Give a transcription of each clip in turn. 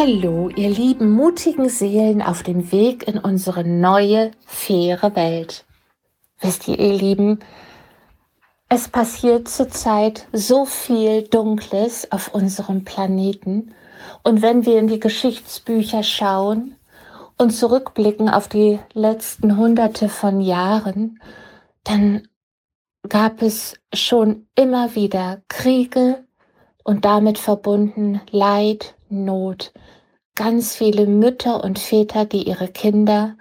Hallo, ihr lieben mutigen Seelen auf dem Weg in unsere neue, faire Welt. Wisst ihr, ihr Lieben, es passiert zurzeit so viel Dunkles auf unserem Planeten. Und wenn wir in die Geschichtsbücher schauen und zurückblicken auf die letzten hunderte von Jahren, dann gab es schon immer wieder Kriege und damit verbunden Leid, Not. Ganz viele Mütter und Väter, die ihre Kinder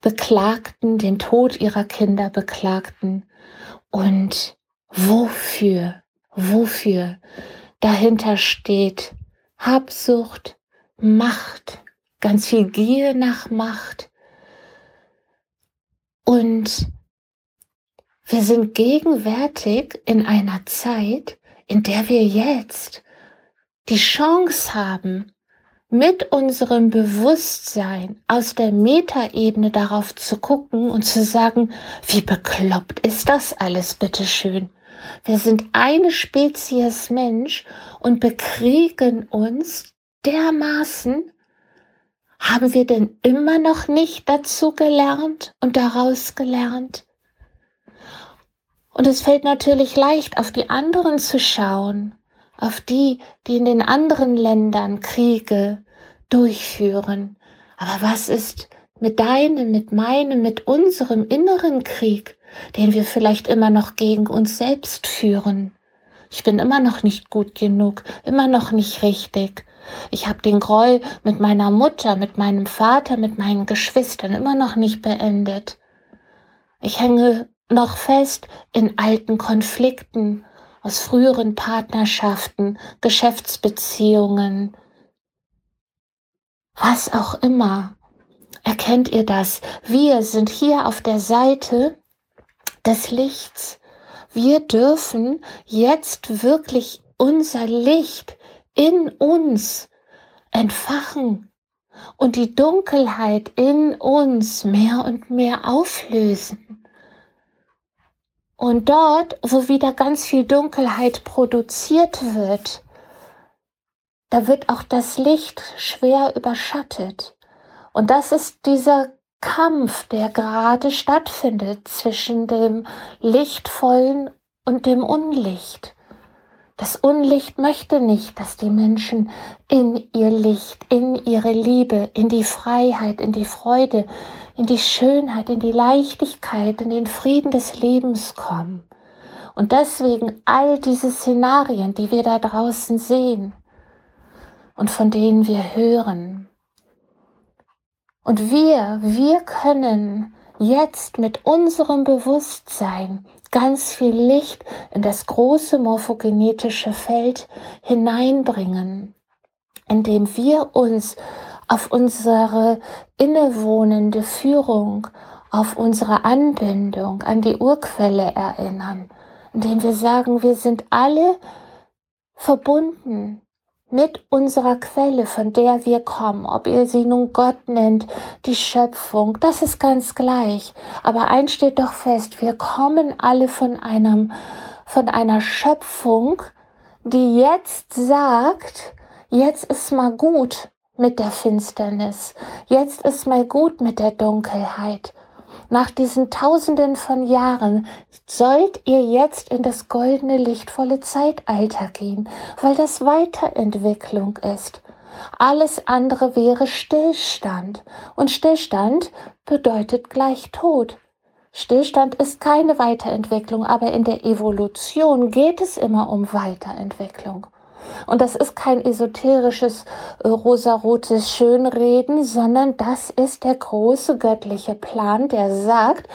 beklagten, den Tod ihrer Kinder beklagten. Und wofür, wofür dahinter steht Habsucht, Macht, ganz viel Gier nach Macht. Und wir sind gegenwärtig in einer Zeit, in der wir jetzt die Chance haben, mit unserem Bewusstsein aus der Metaebene darauf zu gucken und zu sagen, wie bekloppt ist das alles, bitteschön. Wir sind eine Spezies Mensch und bekriegen uns dermaßen. Haben wir denn immer noch nicht dazu gelernt und daraus gelernt? Und es fällt natürlich leicht, auf die anderen zu schauen auf die, die in den anderen Ländern Kriege durchführen. Aber was ist mit deinem, mit meinem, mit unserem inneren Krieg, den wir vielleicht immer noch gegen uns selbst führen? Ich bin immer noch nicht gut genug, immer noch nicht richtig. Ich habe den Groll mit meiner Mutter, mit meinem Vater, mit meinen Geschwistern immer noch nicht beendet. Ich hänge noch fest in alten Konflikten aus früheren Partnerschaften, Geschäftsbeziehungen, was auch immer. Erkennt ihr das? Wir sind hier auf der Seite des Lichts. Wir dürfen jetzt wirklich unser Licht in uns entfachen und die Dunkelheit in uns mehr und mehr auflösen. Und dort, wo wieder ganz viel Dunkelheit produziert wird, da wird auch das Licht schwer überschattet. Und das ist dieser Kampf, der gerade stattfindet zwischen dem Lichtvollen und dem Unlicht. Das Unlicht möchte nicht, dass die Menschen in ihr Licht, in ihre Liebe, in die Freiheit, in die Freude, in die Schönheit, in die Leichtigkeit, in den Frieden des Lebens kommen. Und deswegen all diese Szenarien, die wir da draußen sehen und von denen wir hören. Und wir, wir können jetzt mit unserem Bewusstsein ganz viel Licht in das große morphogenetische Feld hineinbringen, indem wir uns auf unsere innewohnende Führung, auf unsere Anbindung an die Urquelle erinnern, indem wir sagen, wir sind alle verbunden mit unserer Quelle, von der wir kommen, ob ihr sie nun Gott nennt, die Schöpfung, das ist ganz gleich. Aber eins steht doch fest, wir kommen alle von einem, von einer Schöpfung, die jetzt sagt, jetzt ist mal gut mit der Finsternis, jetzt ist mal gut mit der Dunkelheit nach diesen Tausenden von Jahren sollt ihr jetzt in das goldene, lichtvolle Zeitalter gehen, weil das Weiterentwicklung ist. Alles andere wäre Stillstand. Und Stillstand bedeutet gleich Tod. Stillstand ist keine Weiterentwicklung, aber in der Evolution geht es immer um Weiterentwicklung. Und das ist kein esoterisches äh, rosarotes Schönreden, sondern das ist der große göttliche Plan, der sagt,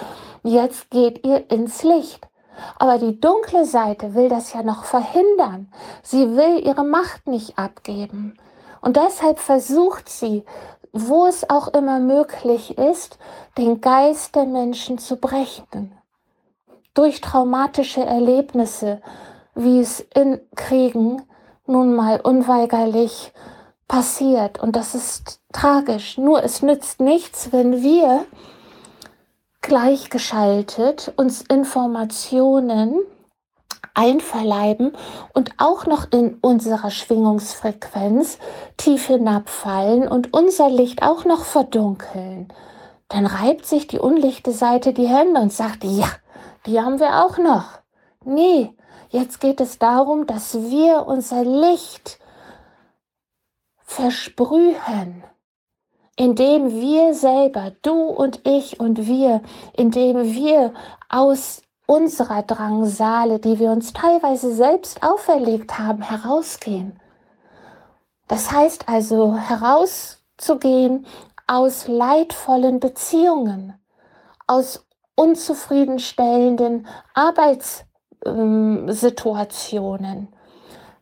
jetzt geht ihr ins Licht. Aber die dunkle Seite will das ja noch verhindern. Sie will ihre Macht nicht abgeben. Und deshalb versucht sie, wo es auch immer möglich ist, den Geist der Menschen zu brechen. Durch traumatische Erlebnisse, wie es in Kriegen nun mal unweigerlich passiert. Und das ist tragisch. Nur es nützt nichts, wenn wir gleichgeschaltet uns Informationen einverleiben und auch noch in unserer Schwingungsfrequenz tief hinabfallen und unser Licht auch noch verdunkeln, dann reibt sich die unlichte Seite die Hände und sagt, ja, die haben wir auch noch. Nee, jetzt geht es darum, dass wir unser Licht versprühen, indem wir selber, du und ich und wir, indem wir aus unserer Drangsale, die wir uns teilweise selbst auferlegt haben, herausgehen. Das heißt also herauszugehen aus leidvollen Beziehungen, aus unzufriedenstellenden Arbeitssituationen,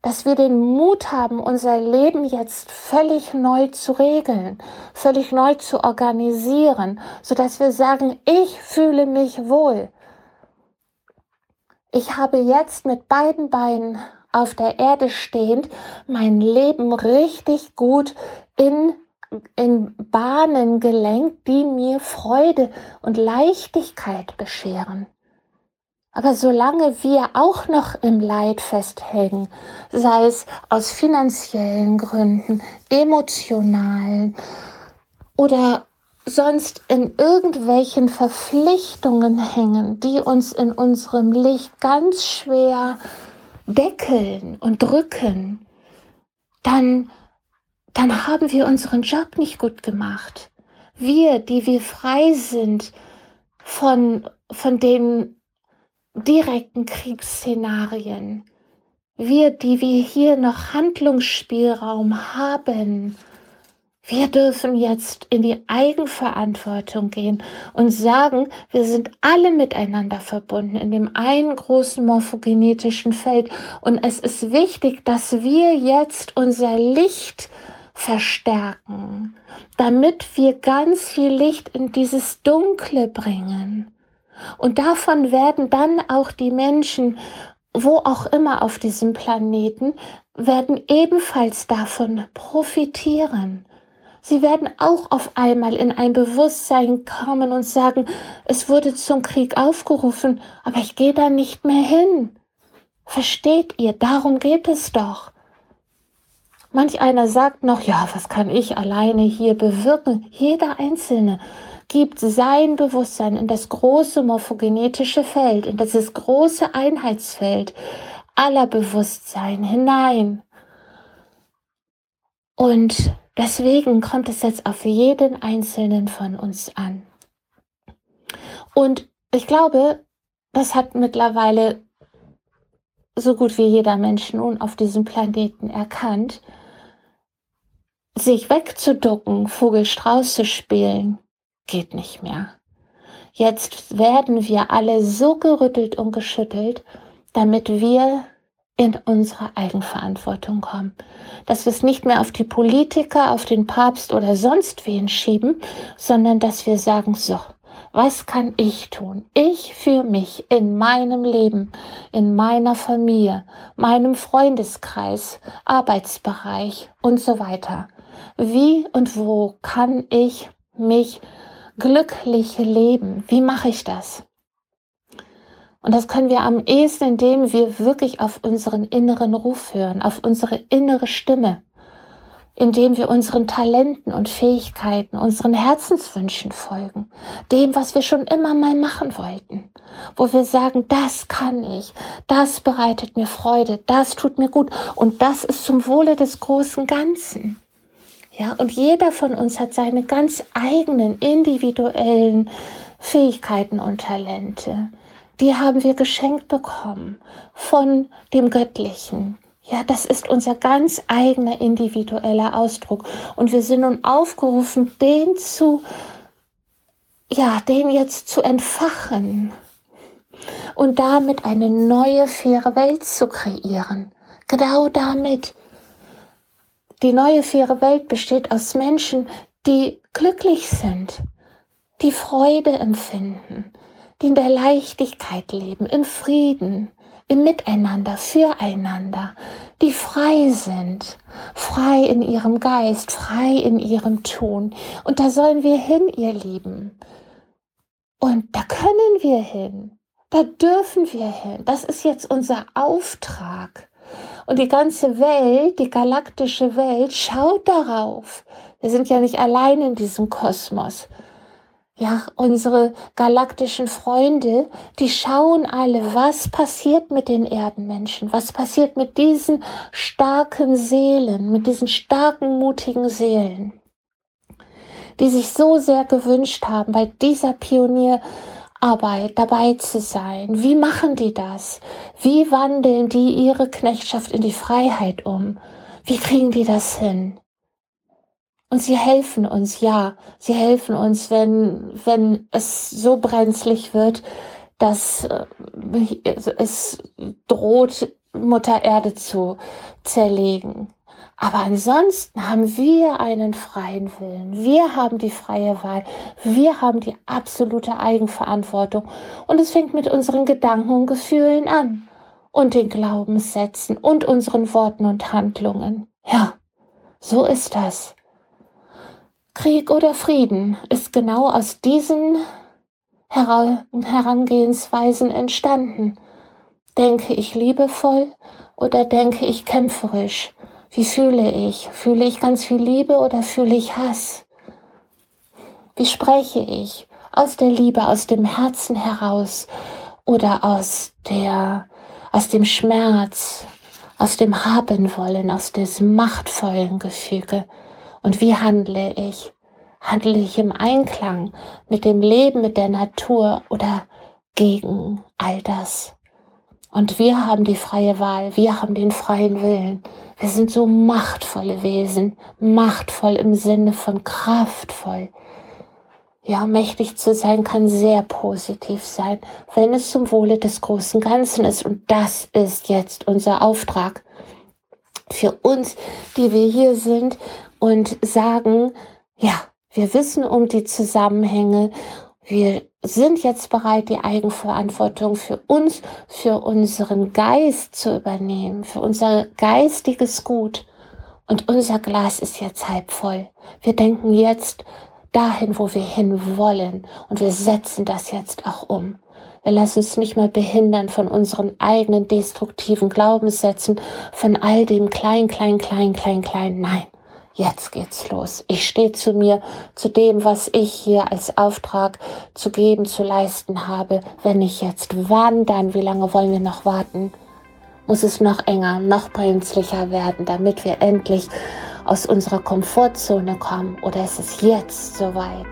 dass wir den Mut haben, unser Leben jetzt völlig neu zu regeln, völlig neu zu organisieren, sodass wir sagen, ich fühle mich wohl. Ich habe jetzt mit beiden Beinen auf der Erde stehend mein Leben richtig gut in, in Bahnen gelenkt, die mir Freude und Leichtigkeit bescheren. Aber solange wir auch noch im Leid festhängen, sei es aus finanziellen Gründen, emotionalen oder sonst in irgendwelchen Verpflichtungen hängen, die uns in unserem Licht ganz schwer deckeln und drücken, dann, dann haben wir unseren Job nicht gut gemacht. Wir, die wir frei sind von, von den direkten Kriegsszenarien, wir, die wir hier noch Handlungsspielraum haben, wir dürfen jetzt in die Eigenverantwortung gehen und sagen, wir sind alle miteinander verbunden in dem einen großen morphogenetischen Feld. Und es ist wichtig, dass wir jetzt unser Licht verstärken, damit wir ganz viel Licht in dieses Dunkle bringen. Und davon werden dann auch die Menschen, wo auch immer auf diesem Planeten, werden ebenfalls davon profitieren. Sie werden auch auf einmal in ein Bewusstsein kommen und sagen, es wurde zum Krieg aufgerufen, aber ich gehe da nicht mehr hin. Versteht ihr, darum geht es doch. Manch einer sagt noch, ja, was kann ich alleine hier bewirken? Jeder Einzelne gibt sein Bewusstsein in das große morphogenetische Feld, in dieses große Einheitsfeld aller Bewusstsein hinein. Und Deswegen kommt es jetzt auf jeden einzelnen von uns an. Und ich glaube, das hat mittlerweile so gut wie jeder Mensch nun auf diesem Planeten erkannt, sich wegzuducken, Vogelstrauß zu spielen, geht nicht mehr. Jetzt werden wir alle so gerüttelt und geschüttelt, damit wir in unsere Eigenverantwortung kommen. Dass wir es nicht mehr auf die Politiker, auf den Papst oder sonst wen schieben, sondern dass wir sagen, so, was kann ich tun? Ich für mich in meinem Leben, in meiner Familie, meinem Freundeskreis, Arbeitsbereich und so weiter. Wie und wo kann ich mich glücklich leben? Wie mache ich das? Und das können wir am ehesten, indem wir wirklich auf unseren inneren Ruf hören, auf unsere innere Stimme, indem wir unseren Talenten und Fähigkeiten, unseren Herzenswünschen folgen, dem, was wir schon immer mal machen wollten, wo wir sagen, das kann ich, das bereitet mir Freude, das tut mir gut und das ist zum Wohle des großen Ganzen. Ja, und jeder von uns hat seine ganz eigenen individuellen Fähigkeiten und Talente die haben wir geschenkt bekommen von dem Göttlichen. Ja, das ist unser ganz eigener individueller Ausdruck. Und wir sind nun aufgerufen, den zu, ja, den jetzt zu entfachen und damit eine neue, faire Welt zu kreieren. Genau damit. Die neue, faire Welt besteht aus Menschen, die glücklich sind, die Freude empfinden, die in der Leichtigkeit leben, im Frieden, im Miteinander, füreinander, die frei sind, frei in ihrem Geist, frei in ihrem Tun. Und da sollen wir hin, ihr Lieben. Und da können wir hin, Da dürfen wir hin. Das ist jetzt unser Auftrag. Und die ganze Welt, die galaktische Welt, schaut darauf. Wir sind ja nicht allein in diesem Kosmos. Ja, unsere galaktischen Freunde, die schauen alle, was passiert mit den Erdenmenschen, was passiert mit diesen starken Seelen, mit diesen starken, mutigen Seelen, die sich so sehr gewünscht haben, bei dieser Pionierarbeit dabei zu sein. Wie machen die das? Wie wandeln die ihre Knechtschaft in die Freiheit um? Wie kriegen die das hin? Und sie helfen uns, ja, sie helfen uns, wenn, wenn es so brenzlig wird, dass äh, es droht, Mutter Erde zu zerlegen. Aber ansonsten haben wir einen freien Willen. Wir haben die freie Wahl. Wir haben die absolute Eigenverantwortung. Und es fängt mit unseren Gedanken und Gefühlen an. Und den Glaubenssätzen und unseren Worten und Handlungen. Ja, so ist das. Krieg oder Frieden ist genau aus diesen Herangehensweisen entstanden. Denke ich liebevoll oder denke ich kämpferisch? Wie fühle ich? Fühle ich ganz viel Liebe oder fühle ich Hass? Wie spreche ich? Aus der Liebe, aus dem Herzen heraus oder aus der, aus dem Schmerz, aus dem Habenwollen, aus diesem machtvollen Gefüge? Und wie handle ich? Handle ich im Einklang mit dem Leben, mit der Natur oder gegen all das? Und wir haben die freie Wahl, wir haben den freien Willen. Wir sind so machtvolle Wesen, machtvoll im Sinne von kraftvoll. Ja, mächtig zu sein kann sehr positiv sein, wenn es zum Wohle des großen Ganzen ist. Und das ist jetzt unser Auftrag für uns, die wir hier sind und sagen, ja, wir wissen um die Zusammenhänge. Wir sind jetzt bereit, die Eigenverantwortung für uns, für unseren Geist zu übernehmen, für unser geistiges Gut. Und unser Glas ist jetzt halb voll. Wir denken jetzt dahin, wo wir hin wollen. Und wir setzen das jetzt auch um. Wir lassen uns nicht mehr behindern von unseren eigenen destruktiven Glaubenssätzen, von all dem klein, klein, klein, klein, klein. Nein, jetzt geht's los. Ich stehe zu mir, zu dem, was ich hier als Auftrag zu geben, zu leisten habe. Wenn ich jetzt wandern, wie lange wollen wir noch warten? Muss es noch enger, noch brenzlicher werden, damit wir endlich aus unserer Komfortzone kommen? Oder ist es jetzt soweit?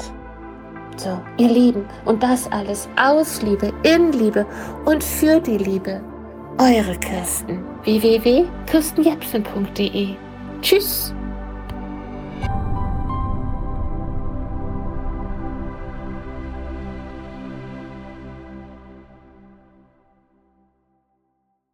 So, ihr Lieben, und das alles aus Liebe, in Liebe und für die Liebe. Eure Kirsten. www.kirstenjepsen.de Tschüss.